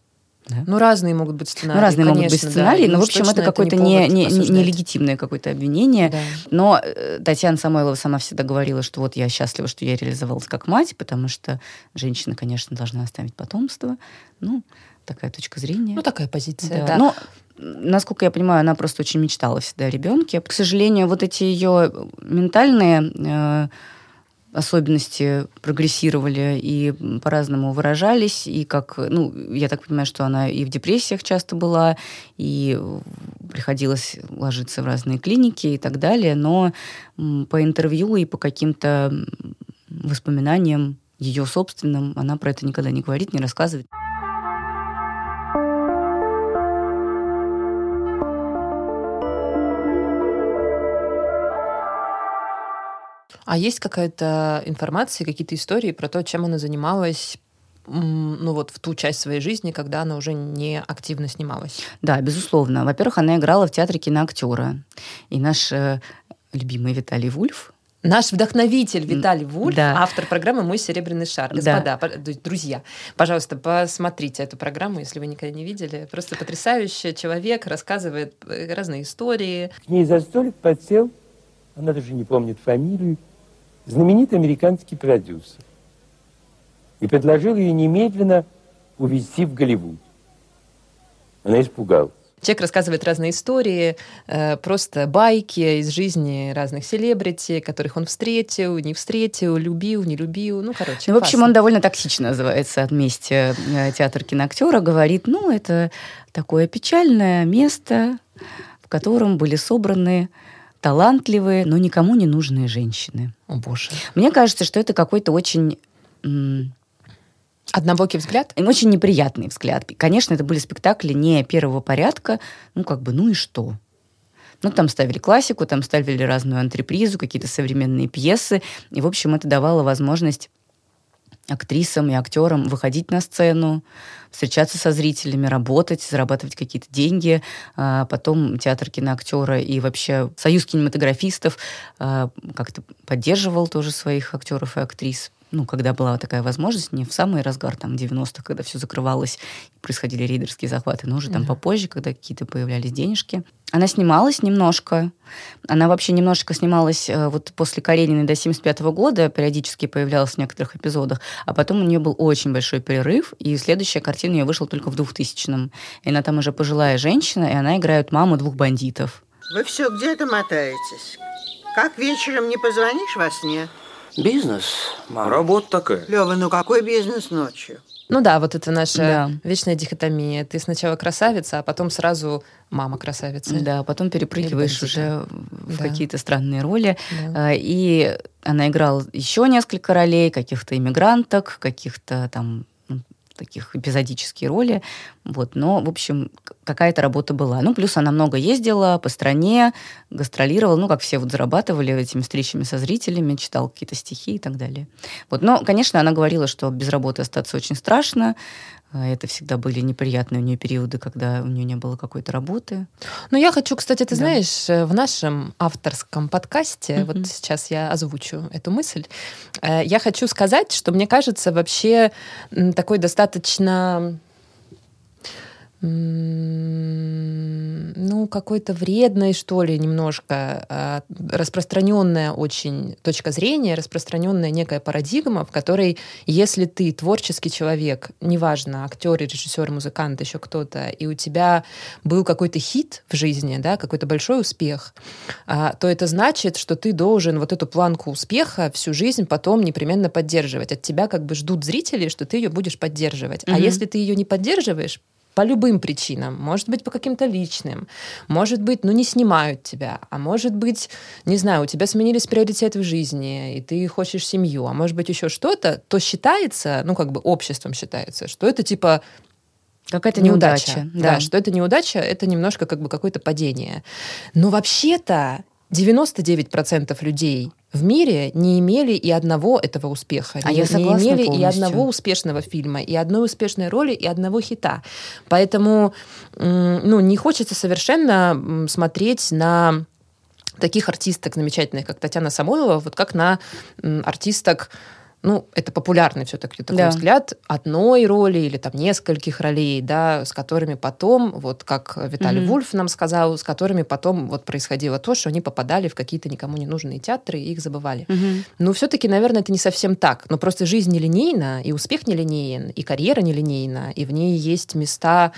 [SPEAKER 2] Да? Ну, разные могут быть сценарии.
[SPEAKER 1] Ну, разные конечно, могут быть сценарии, да. но, в общем, это какое-то не, не, не, нелегитимное какое-то обвинение. Да. Но э, Татьяна Самойлова сама всегда говорила, что вот я счастлива, что я реализовалась как мать, потому что женщина, конечно, должна оставить потомство. Ну, такая точка зрения.
[SPEAKER 2] Ну, такая позиция, да. да.
[SPEAKER 1] Но, насколько я понимаю, она просто очень мечтала всегда о ребенке. К сожалению, вот эти ее ментальные э, особенности прогрессировали и по-разному выражались, и как, ну, я так понимаю, что она и в депрессиях часто была, и приходилось ложиться в разные клиники и так далее, но по интервью и по каким-то воспоминаниям ее собственным она про это никогда не говорит, не рассказывает.
[SPEAKER 2] А есть какая-то информация, какие-то истории про то, чем она занималась ну вот в ту часть своей жизни, когда она уже не активно снималась.
[SPEAKER 1] Да, безусловно. Во-первых, она играла в театре киноактера. И наш э, любимый Виталий Вульф,
[SPEAKER 2] Наш вдохновитель Виталий Вульф, да. автор программы «Мой серебряный шар». Господа, да. друзья, пожалуйста, посмотрите эту программу, если вы никогда не видели. Просто потрясающий человек, рассказывает э, разные истории.
[SPEAKER 6] К ней за столик подсел, она даже не помнит фамилию, знаменитый американский продюсер и предложил ее немедленно увезти в Голливуд. Она испугалась.
[SPEAKER 2] Человек рассказывает разные истории, э, просто байки из жизни разных селебрити, которых он встретил, не встретил, любил, не любил. Ну, короче,
[SPEAKER 1] ну, В общем, он довольно токсично называется от месте э, театр киноактера. Говорит, ну, это такое печальное место, в котором были собраны талантливые, но никому не нужные женщины.
[SPEAKER 2] О, боже.
[SPEAKER 1] Мне кажется, что это какой-то очень...
[SPEAKER 2] Однобокий взгляд?
[SPEAKER 1] Очень неприятный взгляд. Конечно, это были спектакли не первого порядка. Ну, как бы, ну и что? Ну, там ставили классику, там ставили разную антрепризу, какие-то современные пьесы. И, в общем, это давало возможность актрисам и актерам выходить на сцену, встречаться со зрителями, работать, зарабатывать какие-то деньги. А потом театр киноактера и вообще союз кинематографистов а, как-то поддерживал тоже своих актеров и актрис ну, когда была такая возможность, не в самый разгар, там, 90-х, когда все закрывалось, происходили рейдерские захваты, но уже там попозже, когда какие-то появлялись денежки. Она снималась немножко. Она вообще немножечко снималась э, вот после Карениной до 75 года, периодически появлялась в некоторых эпизодах, а потом у нее был очень большой перерыв, и следующая картина ее вышла только в 2000-м. И она там уже пожилая женщина, и она играет маму двух бандитов.
[SPEAKER 3] Вы все где-то мотаетесь? Как вечером не позвонишь во сне?
[SPEAKER 7] Бизнес, мам. Работа такая.
[SPEAKER 3] Лева, ну какой бизнес ночью?
[SPEAKER 2] Ну да, вот это наша
[SPEAKER 1] Да.
[SPEAKER 2] вечная дихотомия. Ты сначала красавица, а потом сразу мама красавица.
[SPEAKER 1] Да, потом перепрыгиваешь уже в
[SPEAKER 2] Да.
[SPEAKER 1] какие-то странные роли.
[SPEAKER 2] Да.
[SPEAKER 1] А, И она играла еще несколько ролей, каких-то иммигранток, каких-то там таких эпизодические роли. Вот. Но, в общем, какая-то работа была. Ну, плюс она много ездила по стране, гастролировала, ну, как все вот зарабатывали этими встречами со зрителями, читал какие-то стихи и так далее. Вот. Но, конечно, она говорила, что без работы остаться очень страшно. А, Это всегда были неприятные у нее периоды, когда у нее не было какой-то работы.
[SPEAKER 2] Ну, я хочу, кстати, ты
[SPEAKER 1] Да.
[SPEAKER 2] знаешь, э, в нашем авторском подкасте,
[SPEAKER 1] Мгм.
[SPEAKER 2] вот сейчас я озвучу эту мысль, э, я хочу сказать, что мне кажется вообще такой достаточно ну, какой-то вредной, что ли, немножко э, распространенная очень точка зрения, распространенная некая парадигма, в которой, если ты творческий человек, неважно, актер, режиссер, музыкант, еще кто-то, и у тебя был какой-то хит в жизни, да, какой-то большой успех, а, то это значит, что ты должен вот эту планку успеха всю жизнь потом непременно поддерживать. От тебя как бы ждут зрители, что ты ее будешь поддерживать. А
[SPEAKER 1] Мгм.
[SPEAKER 2] если ты ее не поддерживаешь, по любым причинам, может быть, по каким-то личным, может быть, ну, не снимают тебя, а может быть, не знаю, у тебя сменились приоритеты в жизни, и ты хочешь семью, а может быть, еще что-то, то считается, ну, как бы обществом считается, что это типа
[SPEAKER 1] Какая-то
[SPEAKER 2] неудача.
[SPEAKER 1] неудача.
[SPEAKER 2] Да. что это неудача, это немножко как бы какое-то падение. Но вообще-то 99% людей в мире не имели и одного этого успеха.
[SPEAKER 1] А
[SPEAKER 2] не,
[SPEAKER 1] я
[SPEAKER 2] не
[SPEAKER 1] согласна
[SPEAKER 2] имели и
[SPEAKER 1] полностью.
[SPEAKER 2] одного успешного фильма, и одной успешной роли, и одного хита. Поэтому ну, не хочется совершенно смотреть на таких артисток замечательных, как Татьяна Самойлова, вот как на артисток ну, это популярный все-таки такой
[SPEAKER 1] Да.
[SPEAKER 2] взгляд одной роли или там нескольких ролей, да, с которыми потом, вот как Виталий
[SPEAKER 1] Мгм.
[SPEAKER 2] Вульф нам сказал, с которыми потом вот происходило то, что они попадали в какие-то никому не нужные театры и их забывали.
[SPEAKER 1] Мгм.
[SPEAKER 2] Ну, все-таки, наверное, это не совсем так. Но просто жизнь нелинейна, и успех нелинеен, и карьера нелинейна, и в ней есть места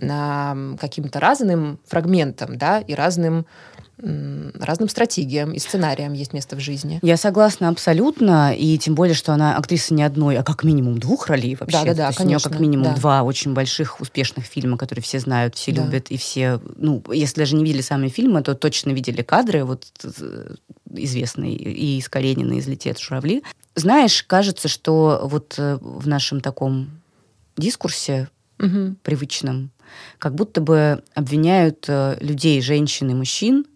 [SPEAKER 2] а, каким-то разным фрагментам, да, и разным, разным стратегиям и сценариям есть место в жизни.
[SPEAKER 1] Я согласна абсолютно, и тем более, что она актриса не одной, а как минимум двух ролей вообще.
[SPEAKER 2] Да-да-да,
[SPEAKER 1] То есть у нее
[SPEAKER 2] конечно,
[SPEAKER 1] как минимум
[SPEAKER 2] да.
[SPEAKER 1] два очень больших успешных фильма, которые все знают, все
[SPEAKER 2] Да.
[SPEAKER 1] любят, и все, ну, если даже не видели сами фильмы, то точно видели кадры, вот э, известные и из Каренина, из «Летят журавли». Знаешь, кажется, что вот э, в нашем таком дискурсе
[SPEAKER 2] Мгм.
[SPEAKER 1] привычном, как будто бы обвиняют э, людей, женщин и мужчин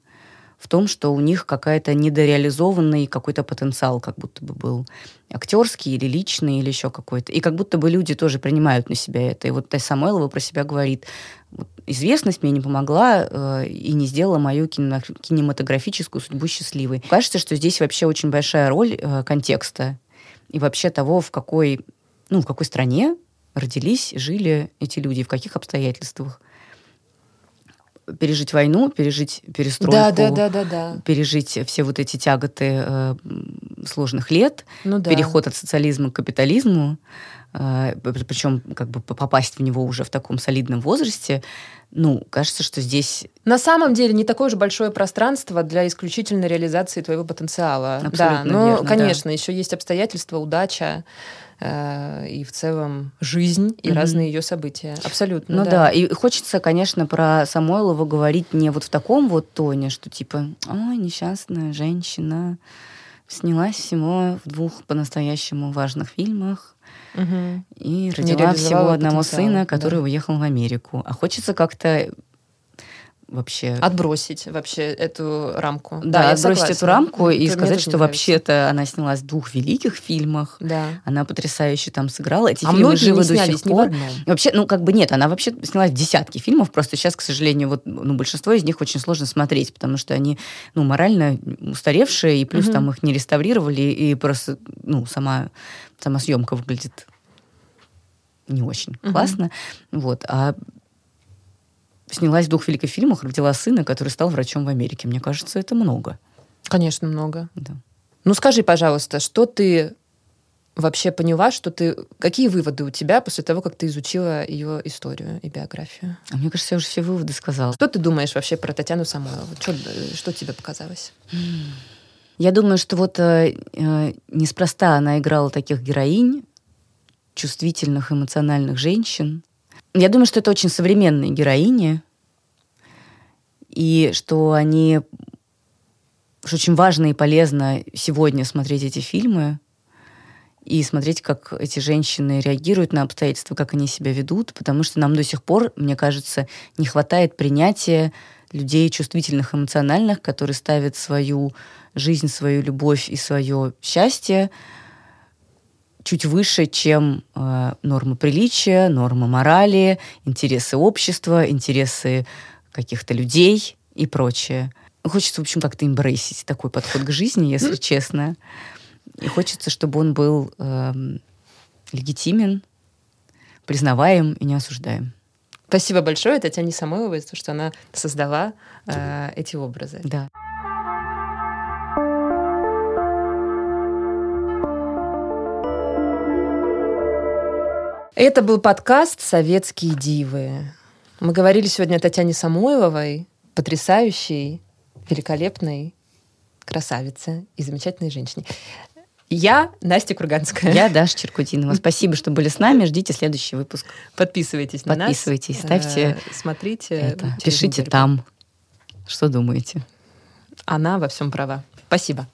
[SPEAKER 1] в том, что у них какая-то недореализованный какой-то потенциал, как будто бы был актерский или личный, или еще какой-то. И как будто бы люди тоже принимают на себя это. И вот Тая Самойлова про себя говорит, известность мне не помогла э, и не сделала мою кинематографическую судьбу счастливой. Кажется, что здесь вообще очень большая роль э, контекста и вообще того, в какой, ну, в какой стране родились, жили эти люди, в каких обстоятельствах. Пережить войну, пережить перестройку,
[SPEAKER 2] Да, да, да, да, да.
[SPEAKER 1] пережить все вот эти тяготы э, сложных лет,
[SPEAKER 2] Ну да.
[SPEAKER 1] переход от социализма к капитализму, причем как бы попасть в него уже в таком солидном возрасте, ну, кажется, что здесь
[SPEAKER 2] На самом деле не такое же большое пространство для исключительной реализации твоего потенциала.
[SPEAKER 1] Абсолютно
[SPEAKER 2] да, но,
[SPEAKER 1] верно, да.
[SPEAKER 2] конечно, еще есть обстоятельства, удача э, и в целом жизнь и
[SPEAKER 1] Мгм.
[SPEAKER 2] разные ее события. Абсолютно.
[SPEAKER 1] Ну да. и хочется, конечно, про Самойлову говорить не вот в таком вот тоне, что типа, ой, несчастная женщина, снялась всего в двух по-настоящему важных фильмах И родила всего одного
[SPEAKER 2] потенциал,
[SPEAKER 1] сына, который
[SPEAKER 2] да.
[SPEAKER 1] уехал в Америку. А хочется как-то вообще...
[SPEAKER 2] Отбросить вообще эту рамку.
[SPEAKER 1] Да, да отбросить согласна. эту рамку и сказать, что вообще-то она снялась в двух великих фильмах.
[SPEAKER 2] Да.
[SPEAKER 1] Она потрясающе там сыграла. Эти а фильмы живы до сих пор. Вообще, ну как бы нет, она вообще снялась в десятки фильмов, просто сейчас, к сожалению, вот ну, большинство из них очень сложно смотреть, потому что они ну, морально устаревшие, и плюс угу. там их не реставрировали, и просто ну, сама, сама съемка выглядит не очень угу. классно. Вот. А снялась в двух великих фильмах, родила сына, который стал врачом в Америке. Мне кажется, это много.
[SPEAKER 2] Конечно, много.
[SPEAKER 1] Да.
[SPEAKER 2] Ну скажи, пожалуйста, что ты вообще поняла, что ты... Какие выводы у тебя после того, как ты изучила ее историю и биографию?
[SPEAKER 1] А мне кажется, я уже все выводы сказала.
[SPEAKER 2] Что ты думаешь вообще про Татьяну Самойлову? Что, что тебе показалось?
[SPEAKER 1] Я думаю, что вот э, э, неспроста она играла таких героинь, чувствительных, эмоциональных женщин. Я думаю, что это очень современные героини, и что они... Что очень важно и полезно сегодня смотреть эти фильмы, и смотреть, как эти женщины реагируют на обстоятельства, как они себя ведут, потому что нам до сих пор, мне кажется, не хватает принятия людей чувствительных, эмоциональных, которые ставят свою жизнь, свою любовь и свое счастье чуть выше, чем э, нормы приличия, нормы морали, интересы общества, интересы каких-то людей и прочее. Хочется, в общем, как-то имбрейсить такой подход к жизни, если честно. И хочется, чтобы он был э, легитимен, признаваем и не осуждаем.
[SPEAKER 2] Спасибо большое Татьяне Самойловой за то, что она создала э, эти образы.
[SPEAKER 1] Да.
[SPEAKER 2] Это был подкаст «Советские дивы». Мы говорили сегодня о Татьяне Самойловой, потрясающей, великолепной красавице и замечательной женщине. Я Настя Курганская.
[SPEAKER 1] Я Даша Черкудинова. Спасибо, что были с нами. Ждите следующий выпуск.
[SPEAKER 2] Подписывайтесь на
[SPEAKER 1] нас. Подписывайтесь, ставьте.
[SPEAKER 2] Э, смотрите.
[SPEAKER 1] Это. Пишите там, что думаете.
[SPEAKER 2] Она во всем права. Спасибо.